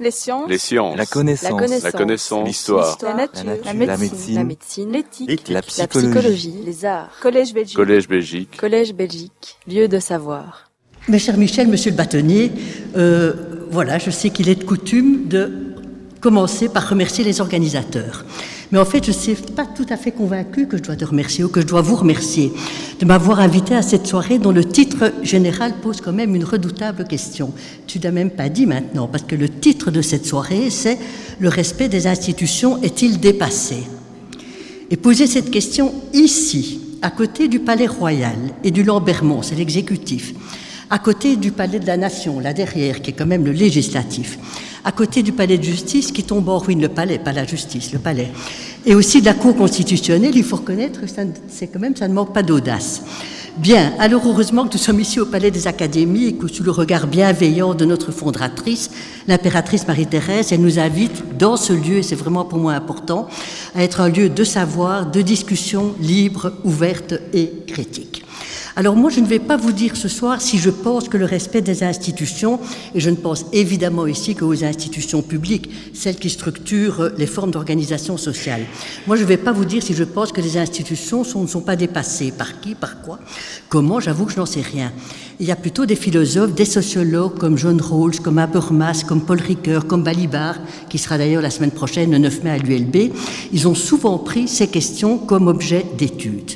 Les sciences. Les sciences. La connaissance. La connaissance. L'histoire. La nature. La nature. La médecine. médecine. La médecine. L'éthique. La La psychologie. psychologie. Les arts. Collège Belgique. Collège Belgique. Collège Belgique. Lieu de savoir. Mes chers Michel, monsieur le bâtonnier, euh, voilà, je sais qu'il est de coutume de commencer par remercier les organisateurs. Mais en fait, je ne suis pas tout à fait convaincu que je dois te remercier ou que je dois vous remercier de m'avoir invité à cette soirée dont le titre général pose quand même une redoutable question. Tu n'as même pas dit maintenant, parce que le titre de cette soirée, c'est Le respect des institutions est-il dépassé? Et poser cette question ici, à côté du Palais Royal et du Lambermont, c'est l'exécutif, à côté du Palais de la Nation, là derrière, qui est quand même le législatif, à côté du Palais de justice qui tombe en ruine, le palais, pas la justice, le palais, et aussi de la Cour constitutionnelle, il faut reconnaître que ça quand même, ça ne manque pas d'audace. Bien, alors heureusement que nous sommes ici au Palais des Académies et que sous le regard bienveillant de notre fondatrice, l'impératrice Marie-Thérèse, elle nous invite dans ce lieu, et c'est vraiment pour moi important, à être un lieu de savoir, de discussion libre, ouverte et critique. Alors moi, je ne vais pas vous dire ce soir si je pense que le respect des institutions, et je ne pense évidemment ici qu'aux institutions publiques, celles qui structurent les formes d'organisation sociale. Moi, je ne vais pas vous dire si je pense que les institutions ne sont pas dépassées. Par qui Par quoi Comment J'avoue que je n'en sais rien. Il y a plutôt des philosophes, des sociologues comme John Rawls, comme Habermas, comme Paul Ricoeur, comme Balibar, qui sera d'ailleurs la semaine prochaine, le 9 mai à l'ULB. Ils ont souvent pris ces questions comme objet d'étude.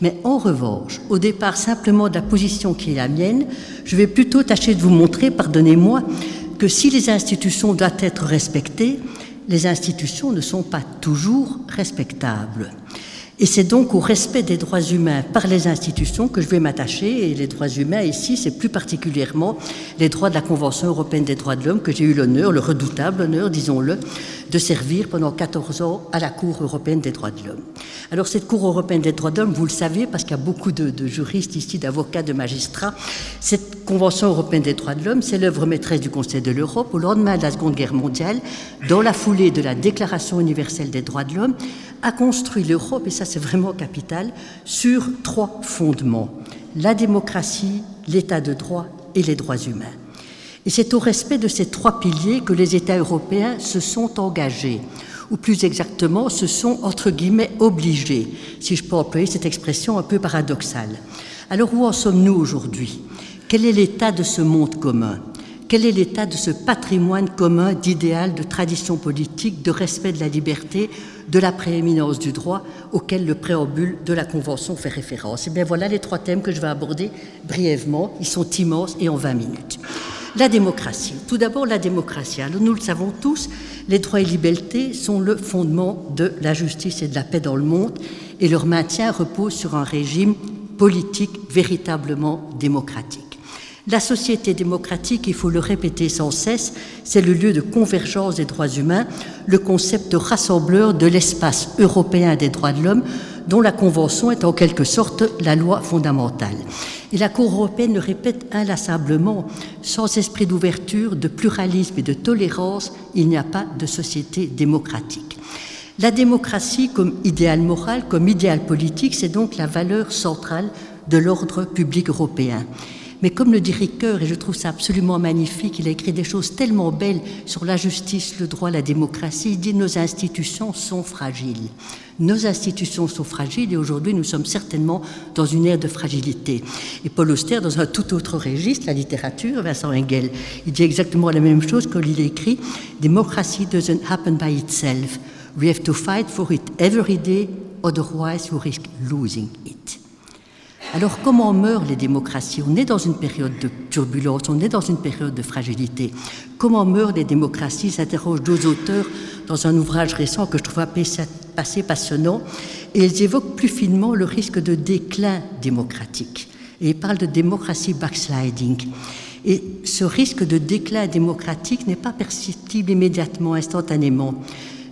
Mais en revanche, au départ simplement de la position qui est la mienne, je vais plutôt tâcher de vous montrer, pardonnez-moi, que si les institutions doivent être respectées, les institutions ne sont pas toujours respectables. Et c'est donc au respect des droits humains par les institutions que je vais m'attacher. Et les droits humains ici, c'est plus particulièrement les droits de la Convention européenne des droits de l'homme que j'ai eu l'honneur, le redoutable honneur, disons-le, de servir pendant 14 ans à la Cour européenne des droits de l'homme. Alors cette Cour européenne des droits de l'homme, vous le savez, parce qu'il y a beaucoup de, de juristes ici, d'avocats, de magistrats, cette Convention européenne des droits de l'homme, c'est l'œuvre maîtresse du Conseil de l'Europe au lendemain de la Seconde Guerre mondiale, dans la foulée de la Déclaration universelle des droits de l'homme, a construit l'Europe, et ça c'est vraiment capital, sur trois fondements. La démocratie, l'état de droit et les droits humains. Et c'est au respect de ces trois piliers que les États européens se sont engagés, ou plus exactement se sont, entre guillemets, obligés, si je peux employer cette expression un peu paradoxale. Alors où en sommes-nous aujourd'hui? Quel est l'état de ce monde commun? Quel est l'état de ce patrimoine commun d'idéal, de tradition politique, de respect de la liberté, de la prééminence du droit auquel le préambule de la Convention fait référence Et bien voilà les trois thèmes que je vais aborder brièvement. Ils sont immenses et en 20 minutes. La démocratie. Tout d'abord, la démocratie. Alors, nous le savons tous, les droits et libertés sont le fondement de la justice et de la paix dans le monde, et leur maintien repose sur un régime politique véritablement démocratique. La société démocratique, il faut le répéter sans cesse, c'est le lieu de convergence des droits humains, le concept rassembleur de l'espace européen des droits de l'homme, dont la Convention est en quelque sorte la loi fondamentale. Et la Cour européenne le répète inlassablement, sans esprit d'ouverture, de pluralisme et de tolérance, il n'y a pas de société démocratique. La démocratie comme idéal moral, comme idéal politique, c'est donc la valeur centrale de l'ordre public européen. Mais comme le dit Ricoeur, et je trouve ça absolument magnifique, il a écrit des choses tellement belles sur la justice, le droit, la démocratie, il dit nos institutions sont fragiles. Nos institutions sont fragiles et aujourd'hui nous sommes certainement dans une ère de fragilité. Et Paul Auster, dans un tout autre registre, la littérature, Vincent Engel, il dit exactement la même chose quand il écrit Democracy doesn't happen by itself. We have to fight for it every day, otherwise we risk losing it. Alors comment meurent les démocraties? On est dans une période de turbulence, on est dans une période de fragilité. Comment meurent les démocraties? S'interrogent deux auteurs dans un ouvrage récent que je trouve assez passionnant, et ils évoquent plus finement le risque de déclin démocratique. Et ils parlent de démocratie backsliding. Et ce risque de déclin démocratique n'est pas perceptible immédiatement, instantanément.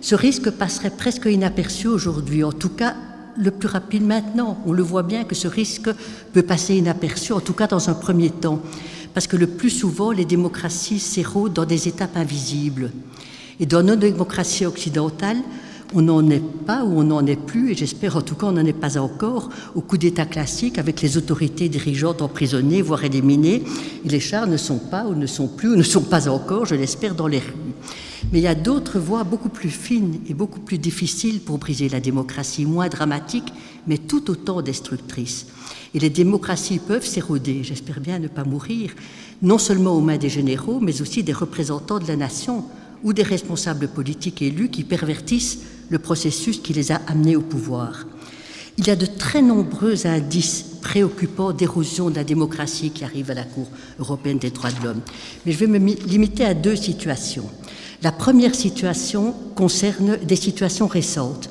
Ce risque passerait presque inaperçu aujourd'hui, en tout cas le plus rapide maintenant. On le voit bien que ce risque peut passer inaperçu, en tout cas dans un premier temps, parce que le plus souvent, les démocraties s'érodent dans des étapes invisibles. Et dans nos démocraties occidentales, On n'en est pas ou on n'en est plus, et j'espère en tout cas on n'en est pas encore, au coup d'État classique avec les autorités dirigeantes emprisonnées, voire éliminées, et les chars ne sont pas ou ne sont plus ou ne sont pas encore, je l'espère, dans les rues. Mais il y a d'autres voies beaucoup plus fines et beaucoup plus difficiles pour briser la démocratie, moins dramatiques, mais tout autant destructrices. Et les démocraties peuvent s'éroder, j'espère bien ne pas mourir, non seulement aux mains des généraux, mais aussi des représentants de la nation ou des responsables politiques élus qui pervertissent le processus qui les a amenés au pouvoir. Il y a de très nombreux indices préoccupants d'érosion de la démocratie qui arrivent à la Cour européenne des droits de l'homme. Mais je vais me limiter à deux situations. La première situation concerne des situations récentes.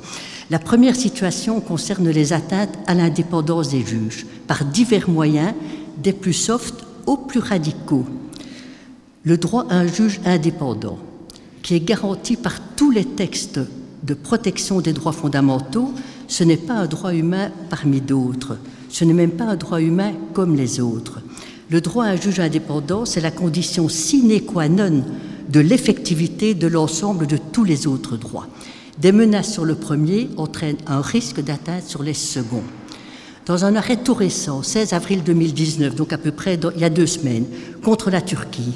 La première situation concerne les atteintes à l'indépendance des juges par divers moyens, des plus soft aux plus radicaux. Le droit à un juge indépendant, qui est garanti par tous les textes de protection des droits fondamentaux, ce n'est pas un droit humain parmi d'autres, ce n'est même pas un droit humain comme les autres. Le droit à un juge indépendant, c'est la condition sine qua non de l'effectivité de l'ensemble de tous les autres droits. Des menaces sur le premier entraînent un risque d'atteinte sur les seconds. Dans un arrêt tout récent, 16 avril 2019, donc à peu près il y a deux semaines, contre la Turquie,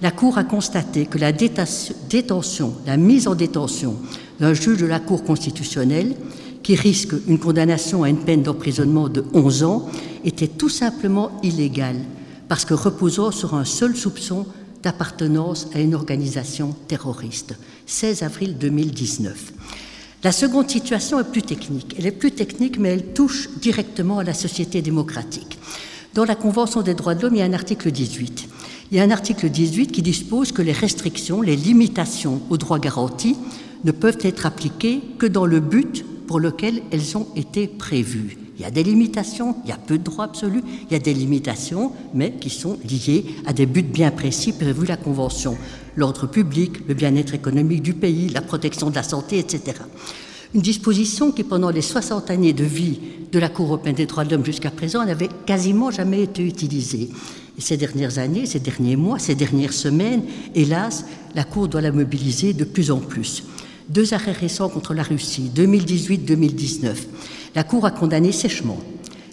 la Cour a constaté que la détention, la mise en détention d'un juge de la Cour constitutionnelle qui risque une condamnation à une peine d'emprisonnement de 11 ans était tout simplement illégale parce que reposant sur un seul soupçon d'appartenance à une organisation terroriste. 16 avril 2019. La seconde situation est plus technique. Elle est plus technique, mais elle touche directement à la société démocratique. Dans la Convention des droits de l'homme, il y a un article 18. Il y a un article 18 qui dispose que les restrictions, les limitations aux droits garantis ne peuvent être appliquées que dans le but pour lequel elles ont été prévues. Il y a des limitations, il y a peu de droits absolus, il y a des limitations, mais qui sont liées à des buts bien précis prévus la Convention. L'ordre public, le bien-être économique du pays, la protection de la santé, etc. Une disposition qui, pendant les 60 années de vie de la Cour européenne des droits de l'homme jusqu'à présent, n'avait quasiment jamais été utilisée. Ces dernières années, ces derniers mois, ces dernières semaines, hélas, la Cour doit la mobiliser de plus en plus. Deux arrêts récents contre la Russie, 2018-2019 la Cour a condamné sèchement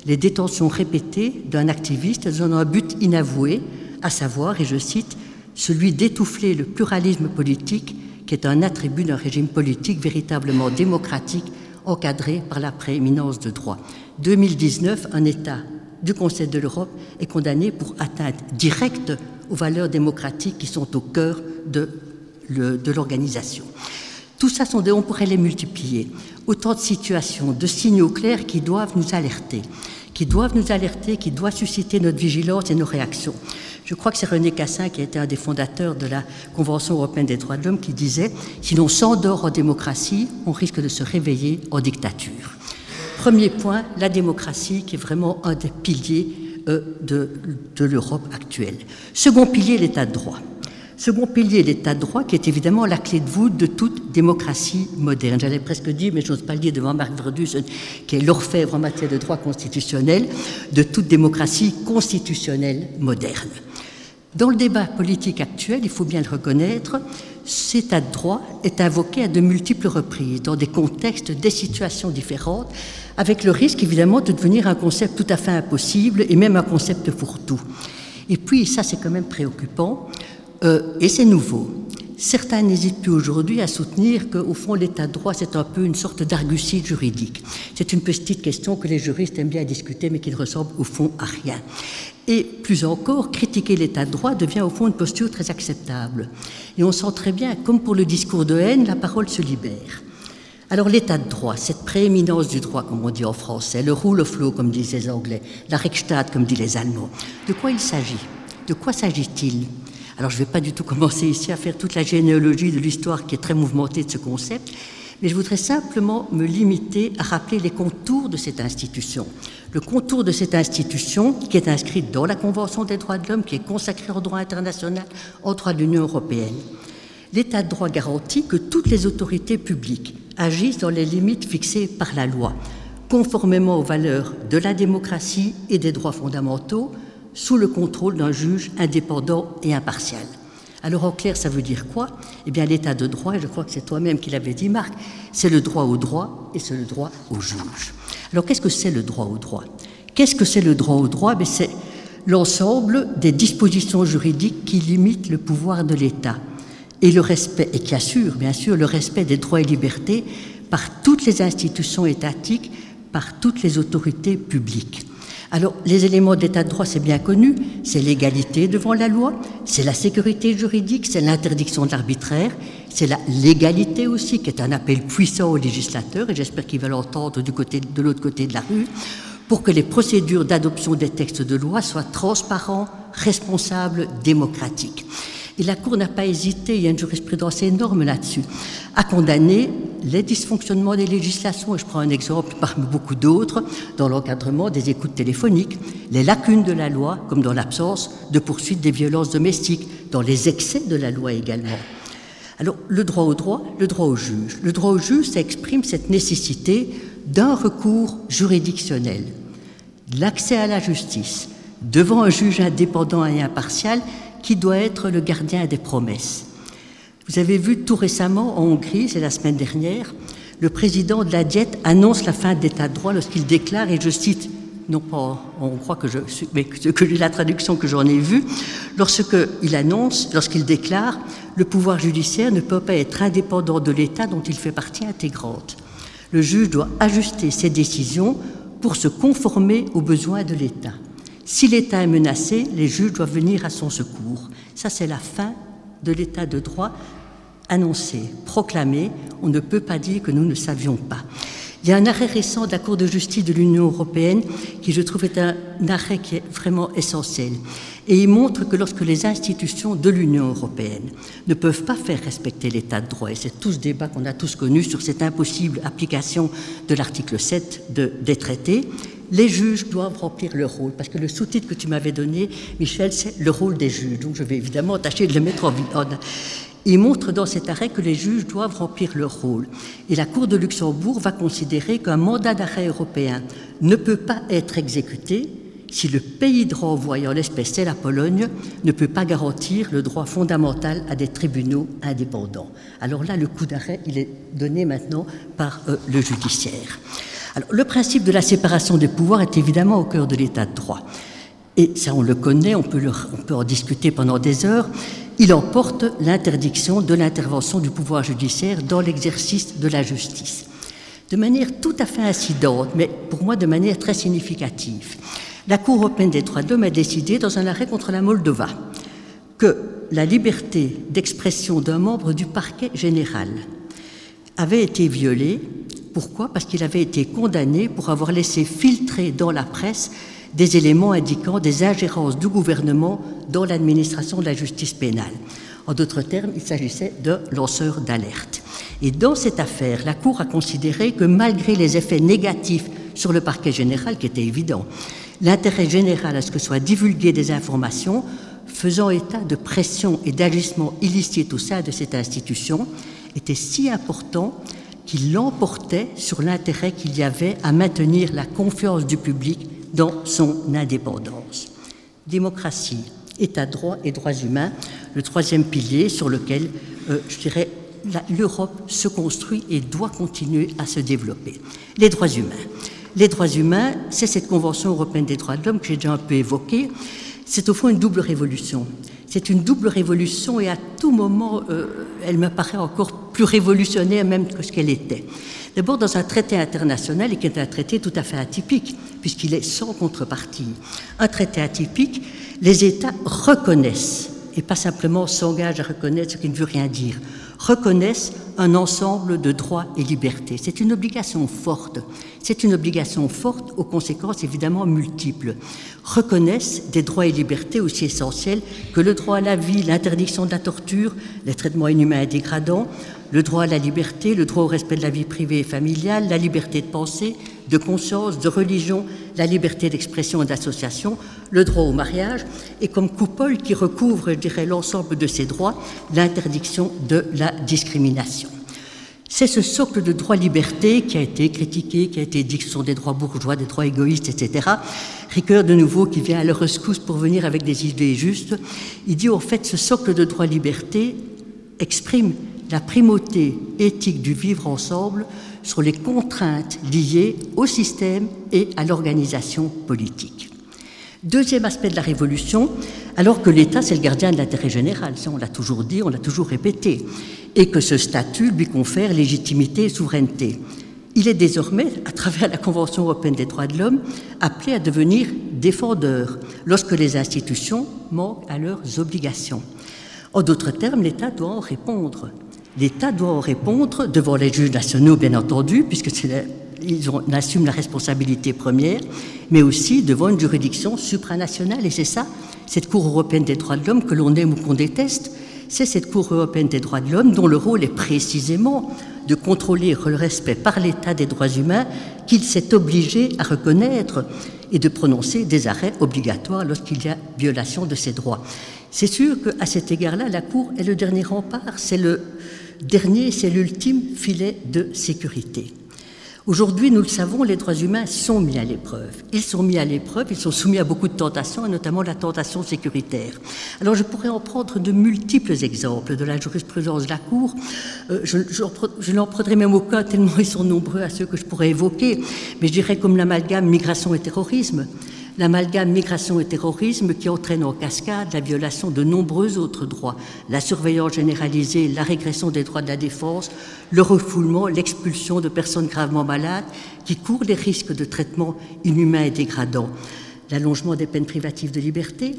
les détentions répétées d'un activiste dans un but inavoué, à savoir, et je cite, celui d'étouffer le pluralisme politique qui est un attribut d'un régime politique véritablement démocratique encadré par la prééminence de droit. 2019, un État du Conseil de l'Europe est condamné pour atteinte directe aux valeurs démocratiques qui sont au cœur de l'organisation. Tout ça, sont des, on pourrait les multiplier. Autant de situations, de signaux clairs qui doivent nous alerter, qui doivent nous alerter, qui doivent susciter notre vigilance et nos réactions. Je crois que c'est René Cassin qui était un des fondateurs de la Convention européenne des droits de l'homme qui disait si l'on s'endort en démocratie, on risque de se réveiller en dictature. Premier point, la démocratie qui est vraiment un des piliers euh, de, de l'Europe actuelle. Second pilier, l'état de droit. Second pilier, l'état de droit, qui est évidemment la clé de voûte de toute démocratie moderne. J'allais presque dire, mais je n'ose pas le dire devant Marc Verdus, qui est l'orfèvre en matière de droit constitutionnel, de toute démocratie constitutionnelle moderne. Dans le débat politique actuel, il faut bien le reconnaître, cet état de droit est invoqué à de multiples reprises, dans des contextes, des situations différentes, avec le risque évidemment de devenir un concept tout à fait impossible et même un concept fourre-tout. Et puis, ça c'est quand même préoccupant, euh, et c'est nouveau. Certains n'hésitent plus aujourd'hui à soutenir qu'au fond, l'état de droit, c'est un peu une sorte d'argucide juridique. C'est une petite question que les juristes aiment bien discuter, mais qui ne ressemble au fond à rien. Et plus encore, critiquer l'état de droit devient au fond une posture très acceptable. Et on sent très bien, comme pour le discours de haine, la parole se libère. Alors l'état de droit, cette prééminence du droit, comme on dit en français, le rule of law, comme disent les Anglais, la Rechtsstaat, comme disent les Allemands, de quoi il s'agit? De quoi s'agit-il? Alors je ne vais pas du tout commencer ici à faire toute la généalogie de l'histoire qui est très mouvementée de ce concept, mais je voudrais simplement me limiter à rappeler les contours de cette institution. Le contour de cette institution qui est inscrite dans la Convention des droits de l'homme, qui est consacrée au droit international, au droit de l'Union européenne. L'état de droit garantit que toutes les autorités publiques agissent dans les limites fixées par la loi, conformément aux valeurs de la démocratie et des droits fondamentaux, sous le contrôle d'un juge indépendant et impartial. Alors en clair, ça veut dire quoi? Eh bien l'état de droit, et je crois que c'est toi-même qui l'avais dit Marc, c'est le droit au droit et c'est le droit au juge. Alors qu'est-ce que c'est le droit au droit? Qu'est-ce que c'est le droit au droit? Ben, C'est l'ensemble des dispositions juridiques qui limitent le pouvoir de l'État et le respect, et qui assure bien sûr le respect des droits et libertés par toutes les institutions étatiques, par toutes les autorités publiques. Alors, les éléments d'état de droit, c'est bien connu, c'est l'égalité devant la loi, c'est la sécurité juridique, c'est l'interdiction de l'arbitraire, c'est la légalité aussi, qui est un appel puissant aux législateurs, et j'espère qu'ils veulent l'entendre du côté, de l'autre côté de la rue, pour que les procédures d'adoption des textes de loi soient transparents, responsables, démocratiques. Et la Cour n'a pas hésité, il y a une jurisprudence énorme là-dessus, à condamner les dysfonctionnements des législations, et je prends un exemple parmi beaucoup d'autres, dans l'encadrement des écoutes téléphoniques, les lacunes de la loi, comme dans l'absence de poursuite des violences domestiques, dans les excès de la loi également. Alors, le droit au droit, le droit au juge. Le droit au juge, ça exprime cette nécessité d'un recours juridictionnel, l'accès à la justice, devant un juge indépendant et impartial qui doit être le gardien des promesses. Vous avez vu tout récemment en Hongrie, c'est la semaine dernière, le président de la Diète annonce la fin de l'état de droit lorsqu'il déclare, et je cite, non pas on croit que je mais que la traduction que j'en ai vue, annonce, lorsqu'il déclare, le pouvoir judiciaire ne peut pas être indépendant de l'État dont il fait partie intégrante. Le juge doit ajuster ses décisions pour se conformer aux besoins de l'État. Si l'État est menacé, les juges doivent venir à son secours. Ça, c'est la fin de l'État de droit annoncé, proclamé. On ne peut pas dire que nous ne savions pas. Il y a un arrêt récent de la Cour de justice de l'Union européenne qui, je trouve, est un arrêt qui est vraiment essentiel. Et il montre que lorsque les institutions de l'Union européenne ne peuvent pas faire respecter l'état de droit, et c'est tout ce débat qu'on a tous connu sur cette impossible application de l'article 7 des traités, les juges doivent remplir leur rôle. Parce que le sous-titre que tu m'avais donné, Michel, c'est le rôle des juges. Donc je vais évidemment tâcher de le mettre en, en, il montre dans cet arrêt que les juges doivent remplir leur rôle. Et la Cour de Luxembourg va considérer qu'un mandat d'arrêt européen ne peut pas être exécuté si le pays de renvoi, en l'espèce c'est la Pologne, ne peut pas garantir le droit fondamental à des tribunaux indépendants. Alors là, le coup d'arrêt, il est donné maintenant par euh, le judiciaire. Alors, le principe de la séparation des pouvoirs est évidemment au cœur de l'état de droit. Et ça, on le connaît, on peut, on peut en discuter pendant des heures il emporte l'interdiction de l'intervention du pouvoir judiciaire dans l'exercice de la justice. De manière tout à fait incidente, mais pour moi de manière très significative, la Cour européenne des droits de l'homme a décidé, dans un arrêt contre la Moldova, que la liberté d'expression d'un membre du parquet général avait été violée. Pourquoi? Parce qu'il avait été condamné pour avoir laissé filtrer dans la presse des éléments indiquant des ingérences du gouvernement dans l'administration de la justice pénale. En d'autres termes, il s'agissait de lanceurs d'alerte. Et dans cette affaire, la Cour a considéré que malgré les effets négatifs sur le parquet général, qui était évident, l'intérêt général à ce que soient divulguées des informations faisant état de pression et d'agissements illicites au sein de cette institution était si important qu'il l'emportait sur l'intérêt qu'il y avait à maintenir la confiance du public dans son indépendance. Démocratie, État de droit et droits humains, le troisième pilier sur lequel, euh, je dirais, l'Europe se construit et doit continuer à se développer. Les droits humains. Les droits humains, c'est cette Convention européenne des droits de l'homme que j'ai déjà un peu évoquée. C'est au fond une double révolution. C'est une double révolution et à tout moment, euh, elle me paraît encore plus révolutionnaire même que ce qu'elle était. D'abord dans un traité international et qui est un traité tout à fait atypique, puisqu'il est sans contrepartie. Un traité atypique, les États reconnaissent, et pas simplement s'engagent à reconnaître ce qui ne veut rien dire, reconnaissent un ensemble de droits et libertés. C'est une obligation forte. C'est une obligation forte aux conséquences évidemment multiples. Reconnaissent des droits et libertés aussi essentiels que le droit à la vie, l'interdiction de la torture, les traitements inhumains et dégradants, le droit à la liberté, le droit au respect de la vie privée et familiale, la liberté de pensée, de conscience, de religion, la liberté d'expression et d'association, le droit au mariage, et comme coupole qui recouvre, je l'ensemble de ces droits, l'interdiction de la discrimination. C'est ce socle de droit-liberté qui a été critiqué, qui a été dit que ce sont des droits bourgeois, des droits égoïstes, etc. Ricoeur, de nouveau, qui vient à leur rescousse pour venir avec des idées justes, il dit en fait ce socle de droit-liberté exprime la primauté éthique du vivre ensemble sur les contraintes liées au système et à l'organisation politique. Deuxième aspect de la Révolution, alors que l'État, c'est le gardien de l'intérêt général, ça on l'a toujours dit, on l'a toujours répété, et que ce statut lui confère légitimité et souveraineté. Il est désormais, à travers la Convention européenne des droits de l'homme, appelé à devenir défendeur lorsque les institutions manquent à leurs obligations. En d'autres termes, l'État doit en répondre. L'État doit en répondre devant les juges nationaux, bien entendu, puisque ils assument la responsabilité première, mais aussi devant une juridiction supranationale. Et c'est ça, cette Cour européenne des droits de l'homme, que l'on aime ou qu'on déteste, c'est cette Cour européenne des droits de l'homme dont le rôle est précisément de contrôler le respect par l'État des droits humains qu'il s'est obligé à reconnaître et de prononcer des arrêts obligatoires lorsqu'il y a violation de ces droits. C'est sûr qu'à cet égard-là, la Cour est le dernier rempart, c'est le dernier, c'est l'ultime filet de sécurité. Aujourd'hui, nous le savons, les droits humains sont mis à l'épreuve. Ils sont mis à l'épreuve, ils sont soumis à beaucoup de tentations, et notamment la tentation sécuritaire. Alors je pourrais en prendre de multiples exemples de la jurisprudence de la Cour. Euh, je, je, n'en prendrai même aucun, tellement ils sont nombreux à ceux que je pourrais évoquer, mais je dirais comme l'amalgame migration et terrorisme l'amalgame migration et terrorisme qui entraîne en cascade la violation de nombreux autres droits, la surveillance généralisée, la régression des droits de la défense, le refoulement, l'expulsion de personnes gravement malades qui courent des risques de traitement inhumain et dégradant, l'allongement des peines privatives de liberté,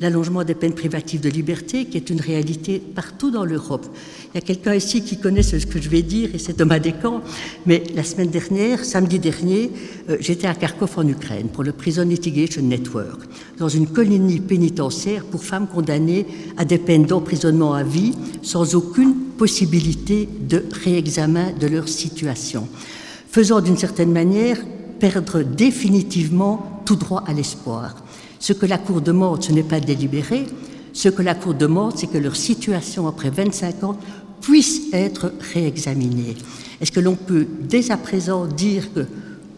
l'allongement des peines privatives de liberté, qui est une réalité partout dans l'Europe. Il y a quelqu'un ici qui connaît ce que je vais dire, et c'est Thomas Descamps, mais la semaine dernière, samedi dernier, euh, j'étais à Kharkov en Ukraine pour le Prison Litigation Network, dans une colonie pénitentiaire pour femmes condamnées à des peines d'emprisonnement à vie, sans aucune possibilité de réexamen de leur situation, faisant d'une certaine manière perdre définitivement tout droit à l'espoir. Ce que la Cour demande, ce n'est pas délibéré. Ce que la Cour demande, c'est que leur situation après 25 ans puisse être réexaminée. Est-ce que l'on peut dès à présent dire que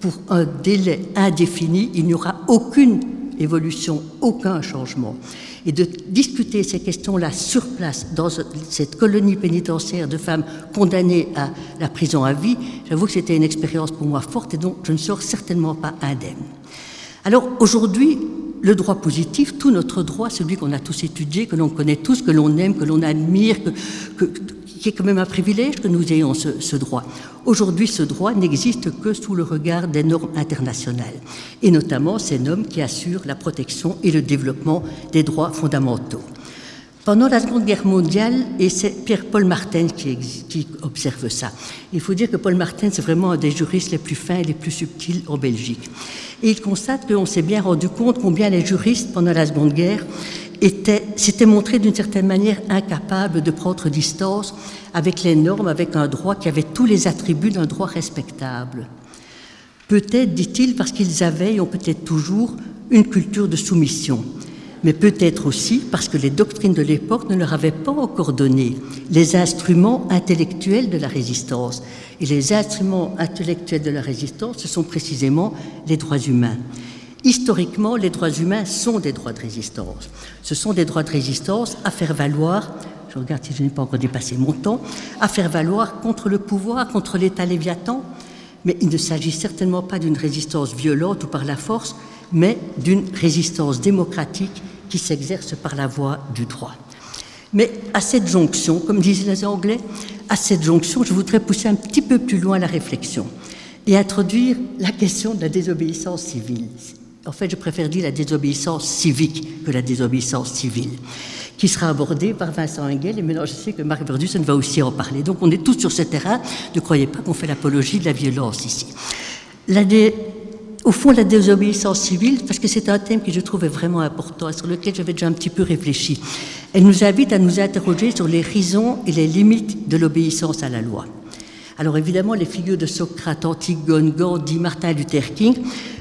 pour un délai indéfini, il n'y aura aucune évolution, aucun changement? Et de discuter ces questions-là sur place, dans cette colonie pénitentiaire de femmes condamnées à la prison à vie, j'avoue que c'était une expérience pour moi forte et dont je ne sors certainement pas indemne. Alors aujourd'hui, le droit positif, tout notre droit, celui qu'on a tous étudié, que l'on connaît tous, que l'on aime, que l'on admire, que, qui est quand même un privilège que nous ayons ce, ce droit. Aujourd'hui, ce droit n'existe que sous le regard des normes internationales, et notamment ces normes qui assurent la protection et le développement des droits fondamentaux. Pendant la Seconde Guerre mondiale, et c'est Pierre-Paul Martin qui, qui, observe ça. Il faut dire que Paul Martin, c'est vraiment un des juristes les plus fins et les plus subtils en Belgique. Et il constate qu'on s'est bien rendu compte combien les juristes, pendant la Seconde Guerre, s'étaient montrés d'une certaine manière incapables de prendre distance avec les normes, avec un droit qui avait tous les attributs d'un droit respectable. Peut-être, dit-il, parce qu'ils avaient, et ont peut-être toujours, une culture de soumission mais peut-être aussi parce que les doctrines de l'époque ne leur avaient pas encore donné les instruments intellectuels de la résistance. Et les instruments intellectuels de la résistance, ce sont précisément les droits humains. Historiquement, les droits humains sont des droits de résistance. Ce sont des droits de résistance à faire valoir, je regarde si je n'ai pas encore dépassé mon temps, à faire valoir contre le pouvoir, contre l'État léviathan, mais il ne s'agit certainement pas d'une résistance violente ou par la force, mais d'une résistance démocratique qui s'exerce par la voie du droit. Mais à cette jonction, comme disent les Anglais, à cette jonction, je voudrais pousser un petit peu plus loin la réflexion et introduire la question de la désobéissance civile. En fait, je préfère dire la désobéissance civique que la désobéissance civile, qui sera abordée par Vincent Engel. Et maintenant, je sais que Marc Verdusen va aussi en parler. Donc, on est tous sur ce terrain. Ne croyez pas qu'on fait l'apologie de la violence ici. La dé au fond, la désobéissance civile, parce que c'est un thème que je trouvais vraiment important et sur lequel j'avais déjà un petit peu réfléchi, elle nous invite à nous interroger sur les raisons et les limites de l'obéissance à la loi. Alors évidemment, les figures de Socrate, Antigone, Gandhi, Martin Luther King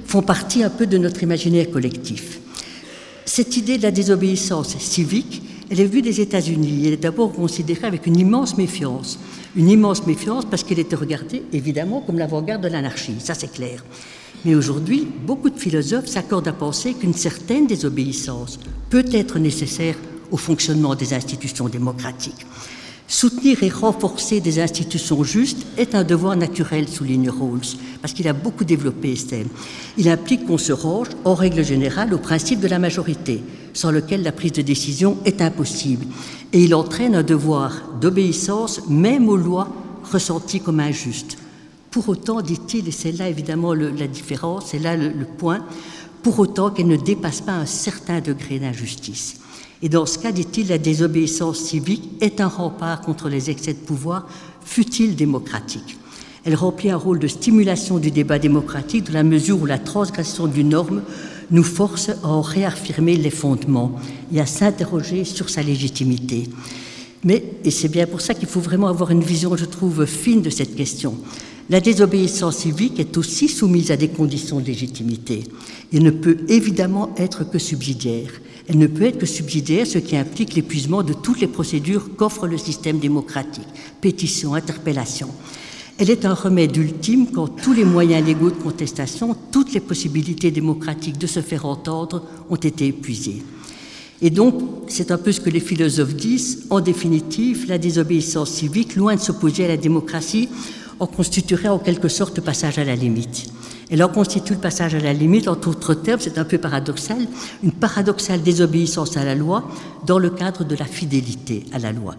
font partie un peu de notre imaginaire collectif. Cette idée de la désobéissance civique, elle est venue des États-Unis. Elle est d'abord considérée avec une immense méfiance. Une immense méfiance parce qu'elle était regardée, évidemment, comme l'avant-garde de l'anarchie, ça c'est clair. Mais aujourd'hui, beaucoup de philosophes s'accordent à penser qu'une certaine désobéissance peut être nécessaire au fonctionnement des institutions démocratiques. Soutenir et renforcer des institutions justes est un devoir naturel, souligne Rawls, parce qu'il a beaucoup développé Estelle. Il implique qu'on se range, en règle générale, au principe de la majorité, sans lequel la prise de décision est impossible. Et il entraîne un devoir d'obéissance même aux lois ressenties comme injustes. Pour autant, dit-il, et c'est là évidemment la différence, c'est là le, le point, pour autant qu'elle ne dépasse pas un certain degré d'injustice. Et dans ce cas, dit-il, la désobéissance civique est un rempart contre les excès de pouvoir, fut-il démocratique. Elle remplit un rôle de stimulation du débat démocratique dans la mesure où la transgression d'une norme nous force à en réaffirmer les fondements et à s'interroger sur sa légitimité. Mais, et c'est bien pour ça qu'il faut vraiment avoir une vision, je trouve, fine de cette question, la désobéissance civique est aussi soumise à des conditions de légitimité et ne peut évidemment être que subsidiaire. Elle ne peut être que subsidiaire, ce qui implique l'épuisement de toutes les procédures qu'offre le système démocratique, pétition, interpellation. Elle est un remède ultime quand tous les moyens légaux de contestation, toutes les possibilités démocratiques de se faire entendre ont été épuisées. Et donc, c'est un peu ce que les philosophes disent, en définitive, la désobéissance civique, loin de s'opposer à la démocratie, en constituerait en quelque sorte le passage à la limite. Elle en constitue le passage à la limite, en d'autres termes, c'est un peu paradoxal, une paradoxale désobéissance à la loi dans le cadre de la fidélité à la loi.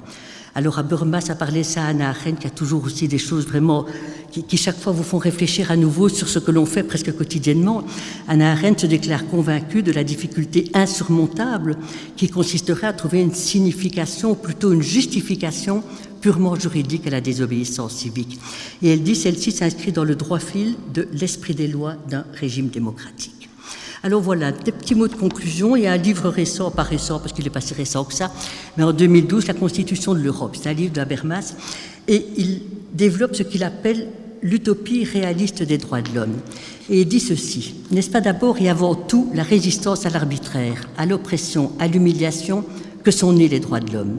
Alors à Burma, ça parlait ça à Anna Arendt, qui a toujours aussi des choses vraiment qui, qui, chaque fois vous font réfléchir à nouveau sur ce que l'on fait presque quotidiennement. Anna Arendt se déclare convaincue de la difficulté insurmontable qui consisterait à trouver une signification, plutôt une justification purement juridique à la désobéissance civique. Et elle dit celle-ci s'inscrit dans le droit fil de l'esprit des lois d'un régime démocratique. Alors voilà, des petits mots de conclusion. Il y a un livre récent, pas récent parce qu'il est pas si récent que ça, mais en 2012, La Constitution de l'Europe. C'est un livre d'Habermas et il développe ce qu'il appelle l'utopie réaliste des droits de l'homme. Et il dit ceci, n'est-ce pas d'abord et avant tout la résistance à l'arbitraire, à l'oppression, à l'humiliation que sont nés les droits de l'homme?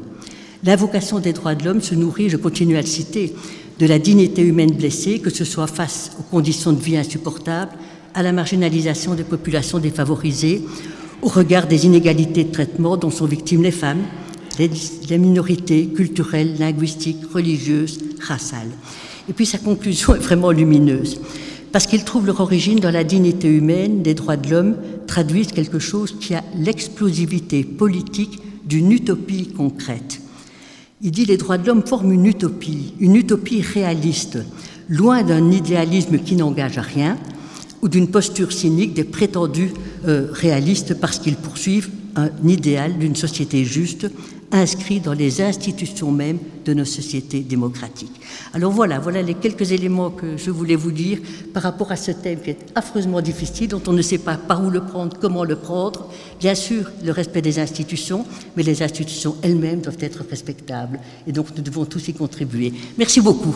L'invocation des droits de l'homme se nourrit, je continue à le citer, de la dignité humaine blessée, que ce soit face aux conditions de vie insupportables, à la marginalisation des populations défavorisées, au regard des inégalités de traitement dont sont victimes les femmes, les, les minorités culturelles, linguistiques, religieuses, raciales. Et puis sa conclusion est vraiment lumineuse, parce qu'il trouve leur origine dans la dignité humaine des droits de l'homme, traduisent quelque chose qui a l'explosivité politique d'une utopie concrète. Il dit les droits de l'homme forment une utopie, une utopie réaliste, loin d'un idéalisme qui n'engage à rien ou d'une posture cynique des prétendus euh, réalistes parce qu'ils poursuivent un idéal d'une société juste inscrit dans les institutions mêmes de nos sociétés démocratiques. Alors voilà, voilà les quelques éléments que je voulais vous dire par rapport à ce thème qui est affreusement difficile, dont on ne sait pas par où le prendre, comment le prendre. Bien sûr, le respect des institutions, mais les institutions elles-mêmes doivent être respectables. Et donc nous devons tous y contribuer. Merci beaucoup.